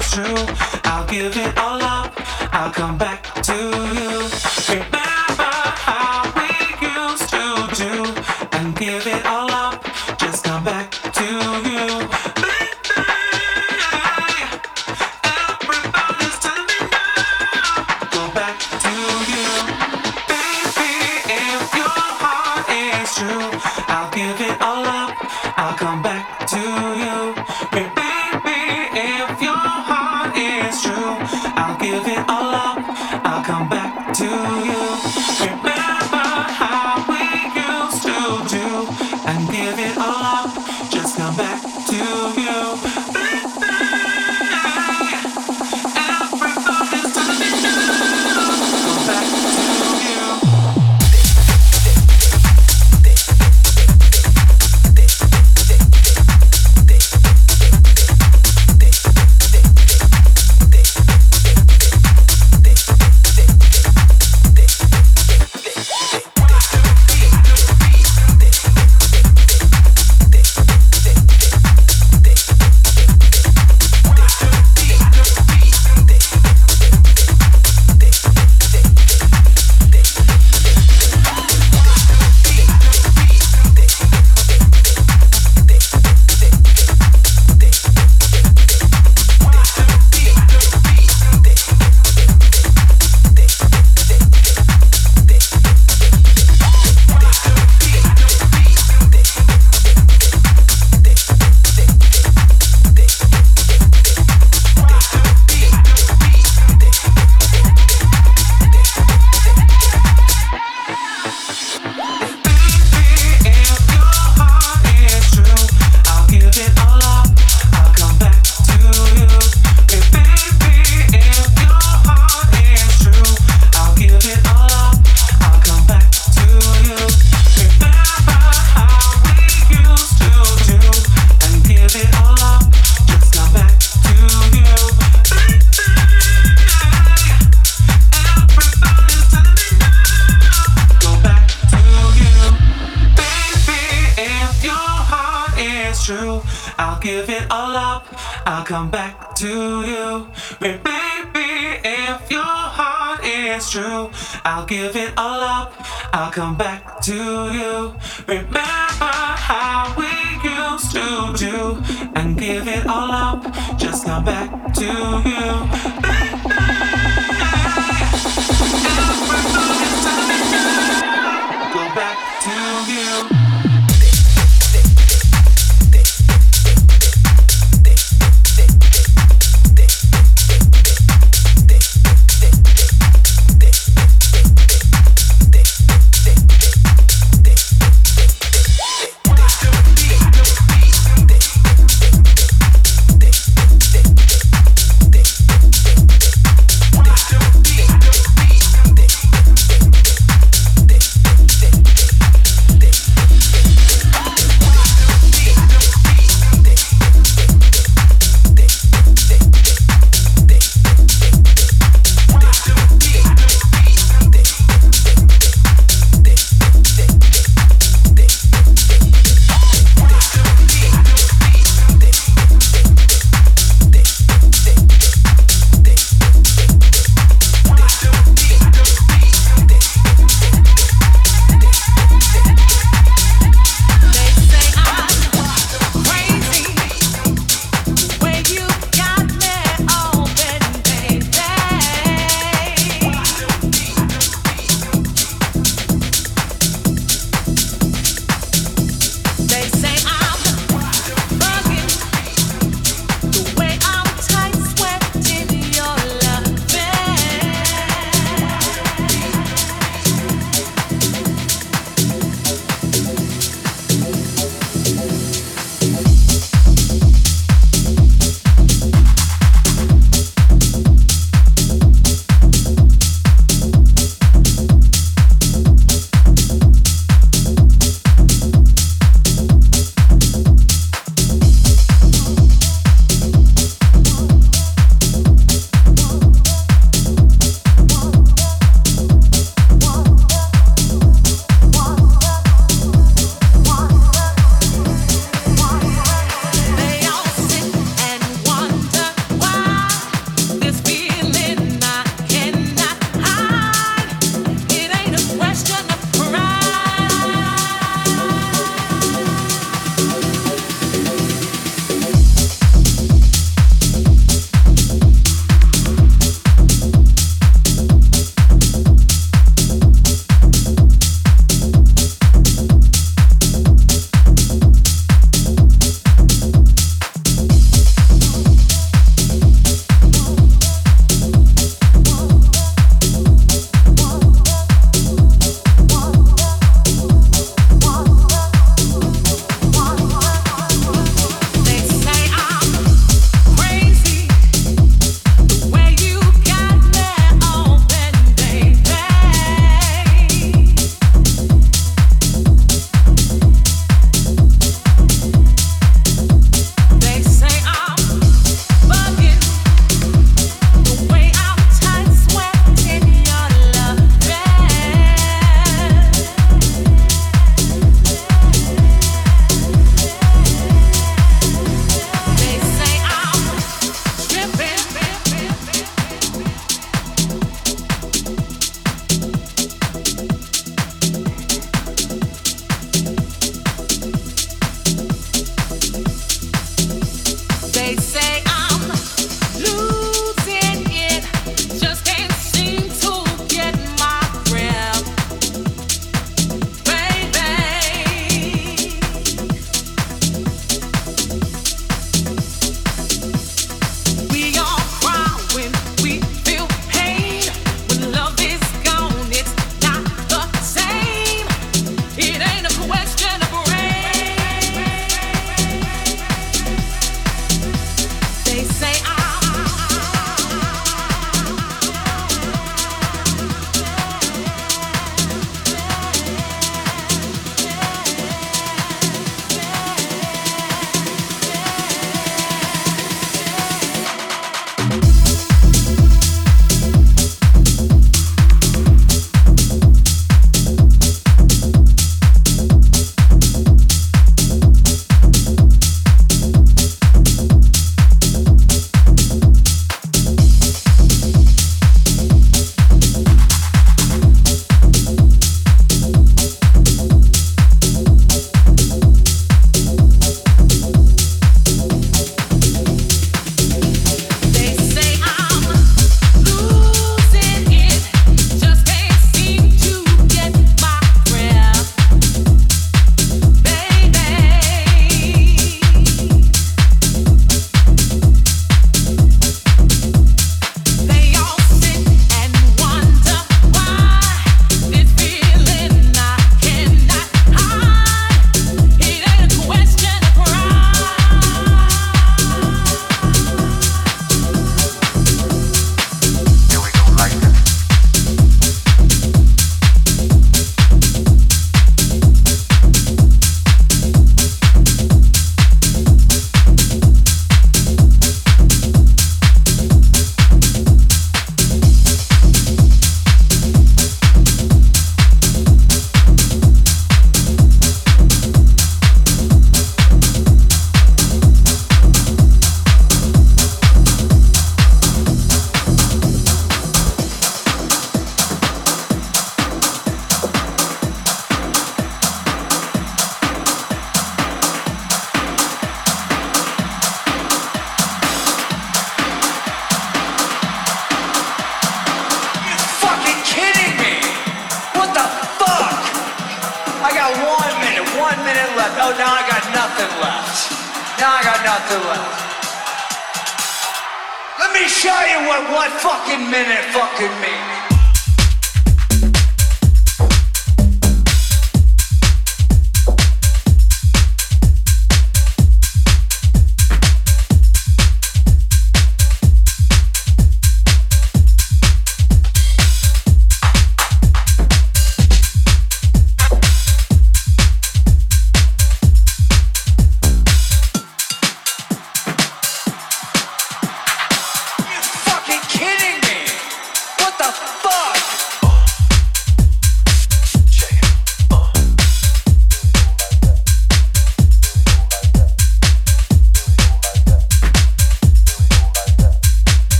true. I'll give it all up. I'll come back to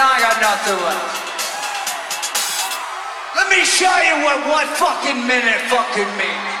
I got nothing left. Let me show you what one fucking minute fucking means.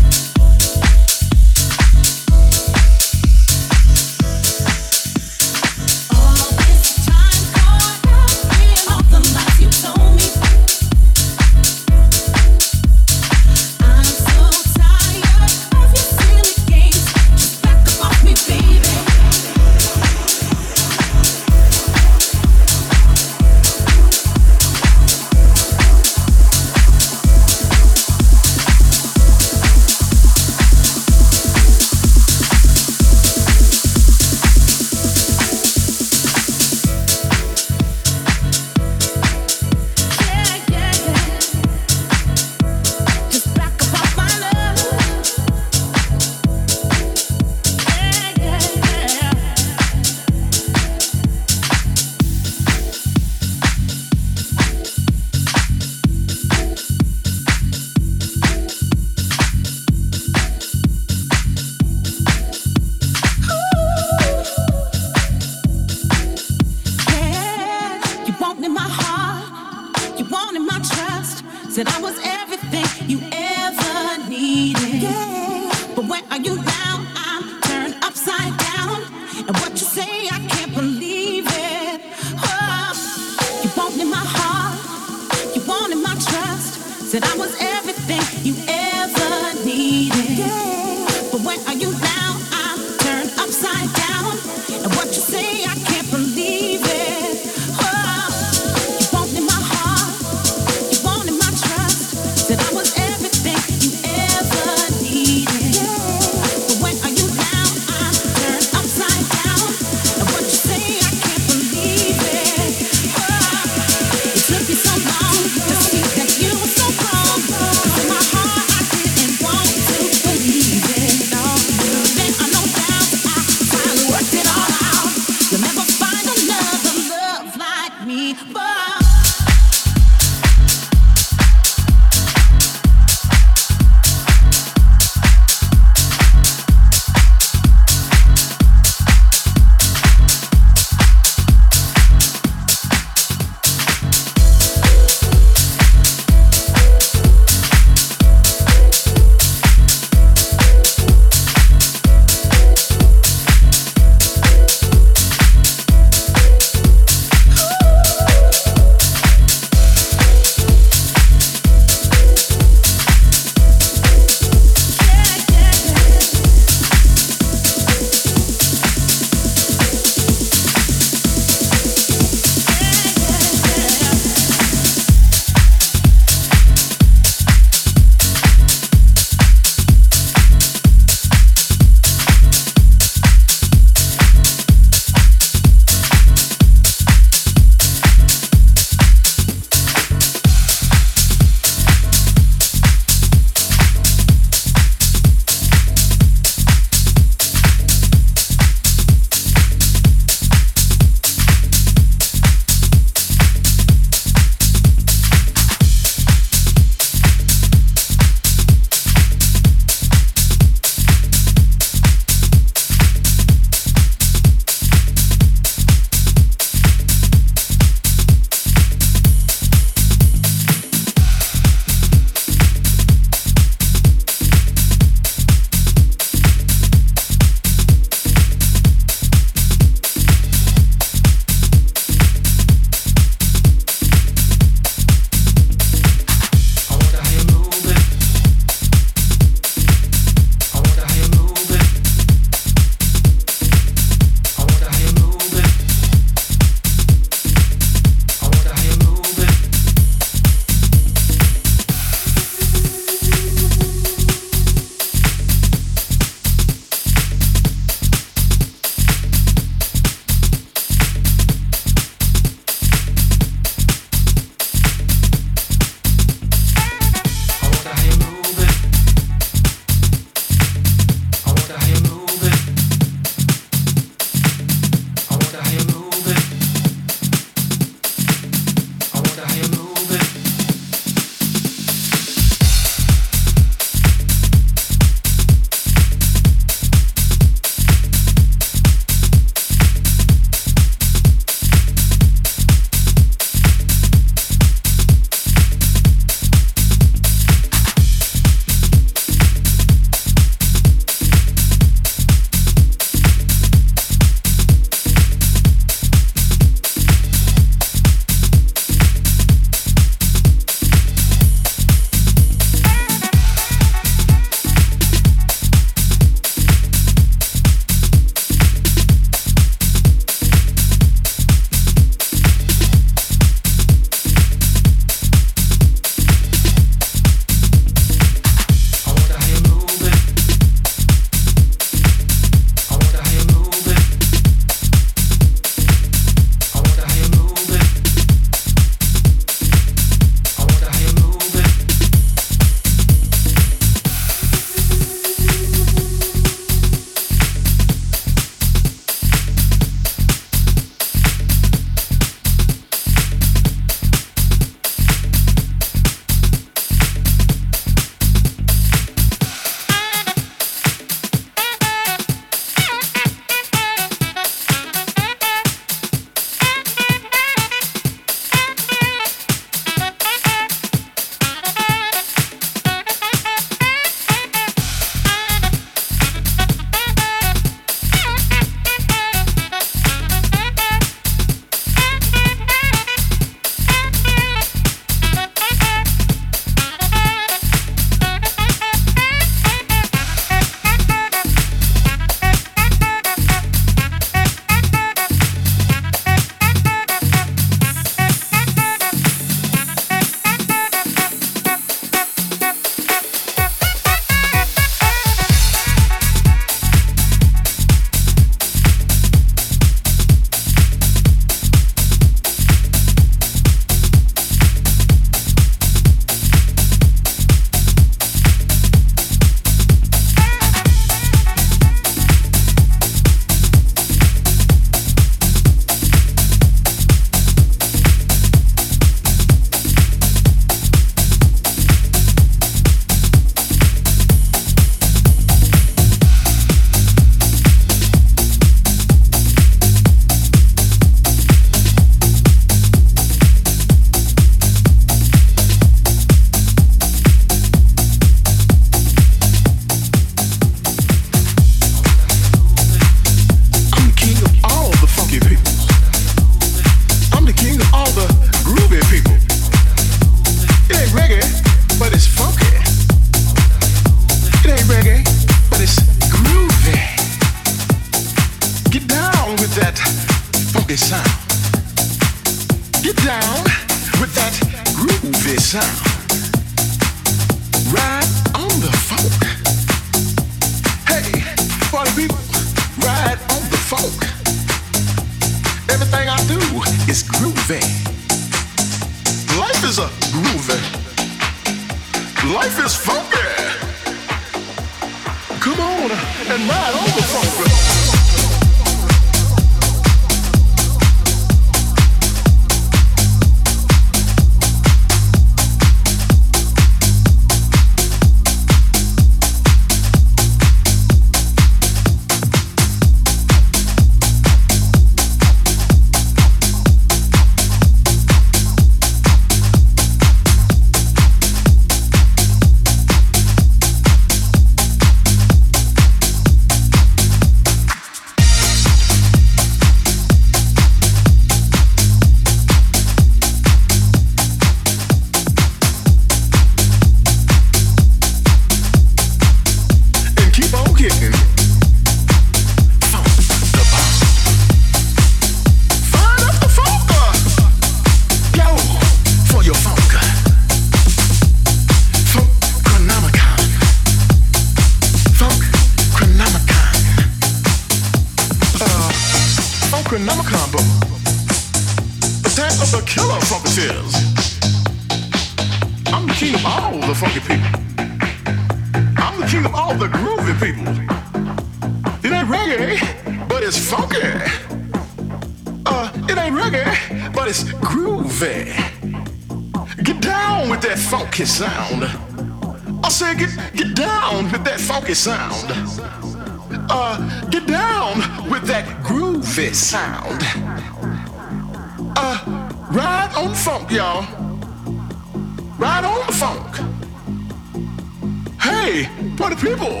Hey, party people.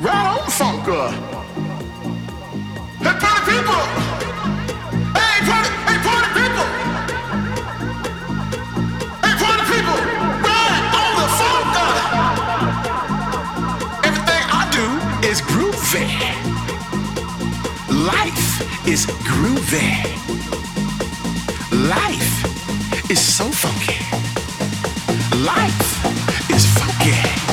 Ride on the funk. Uh. Hey, party people. Hey, party, hey, party people. Hey, party people. Right on the Funker! Everything I do is groovy. Life is groovy. Life is so funky. Life is funky.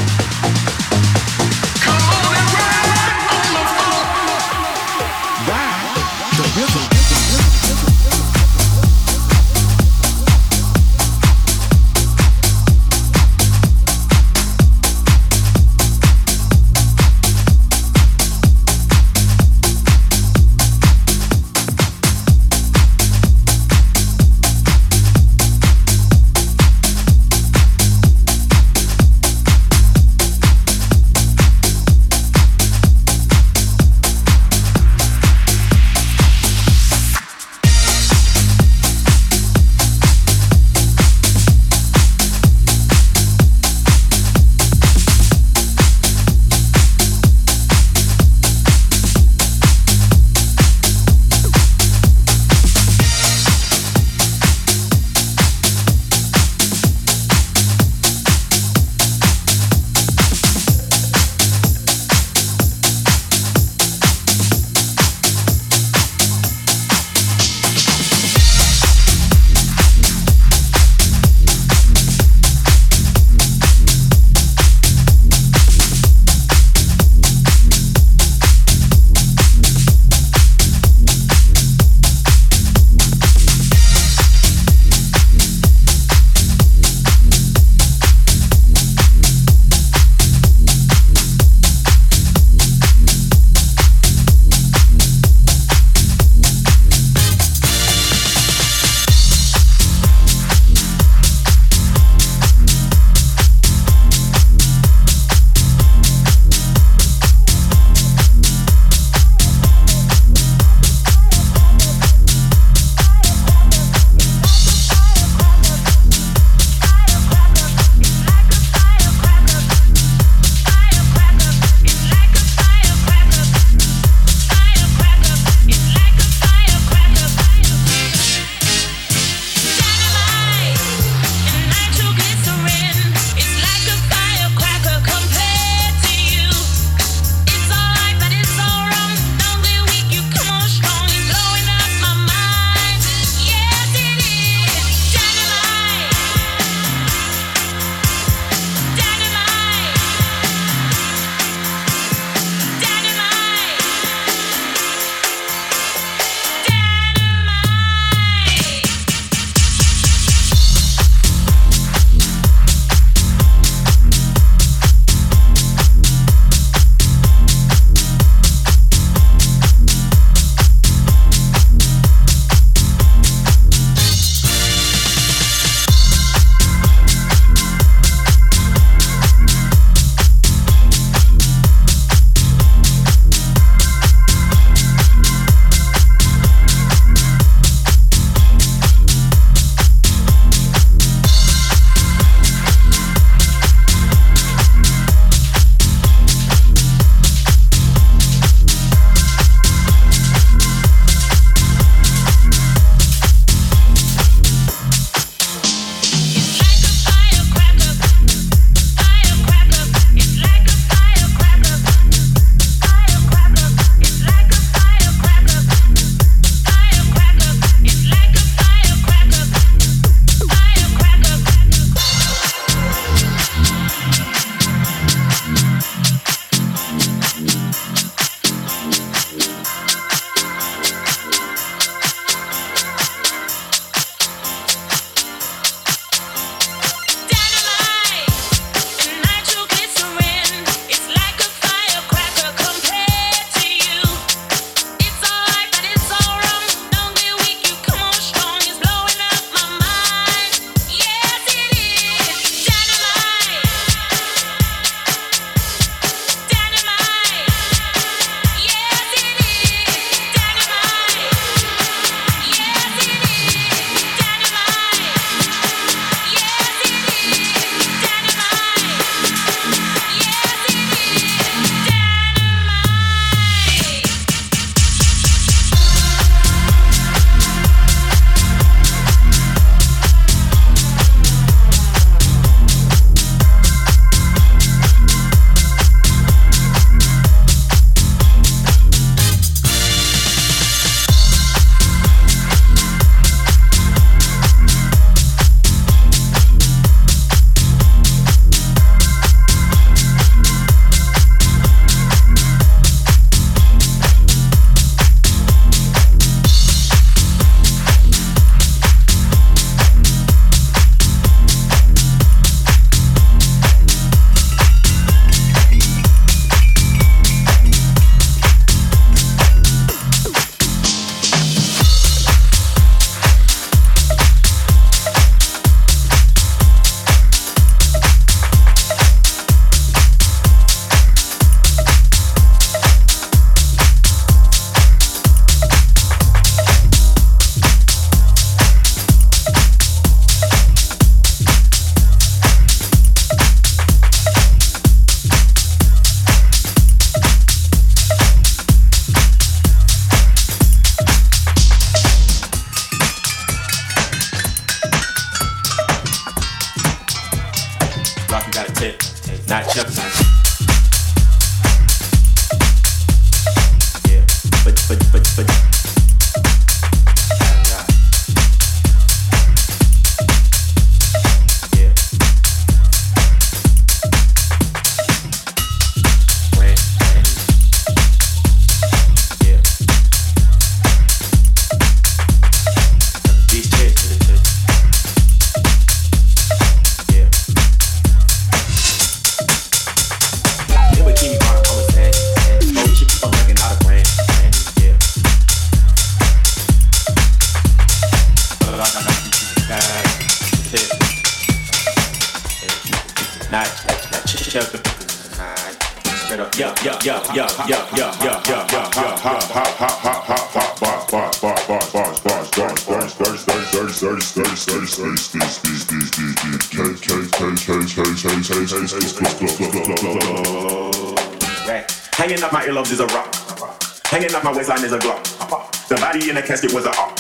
Is a glock. The body in the casket was a op.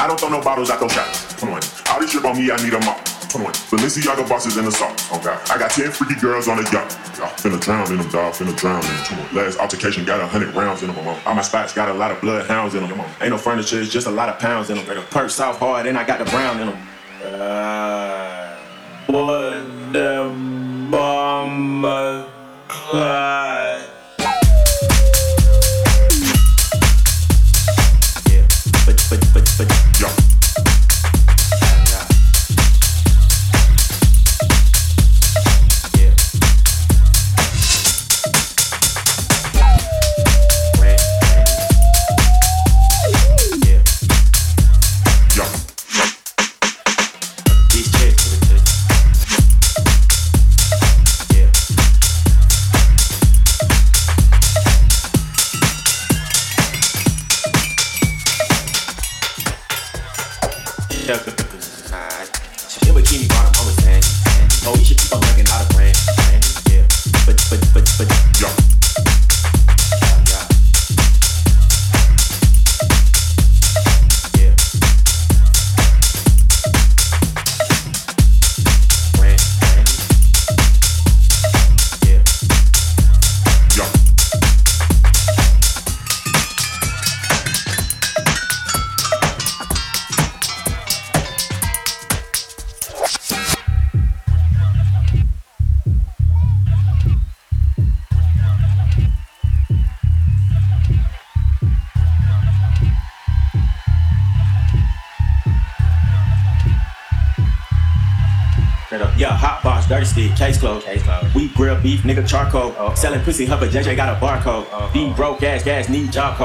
I don't throw no bottles, I throw shots. Come on. All this shit on me, I need a mop. Come on. Balenciaga bosses in the salt. Okay. Oh, I got 10 freaky girls on the yacht. Finna drown in them, dog. Finna drown in them. Come on. Last altercation got a hundred rounds in them. All my spots got a lot of bloodhounds in them. Ain't no furniture, it's just a lot of pounds in them. Perk south hard, and I got the brown in them. Beef, nigga charcoal. Selling pussy, but JJ got a barcode. These broke ass gas need job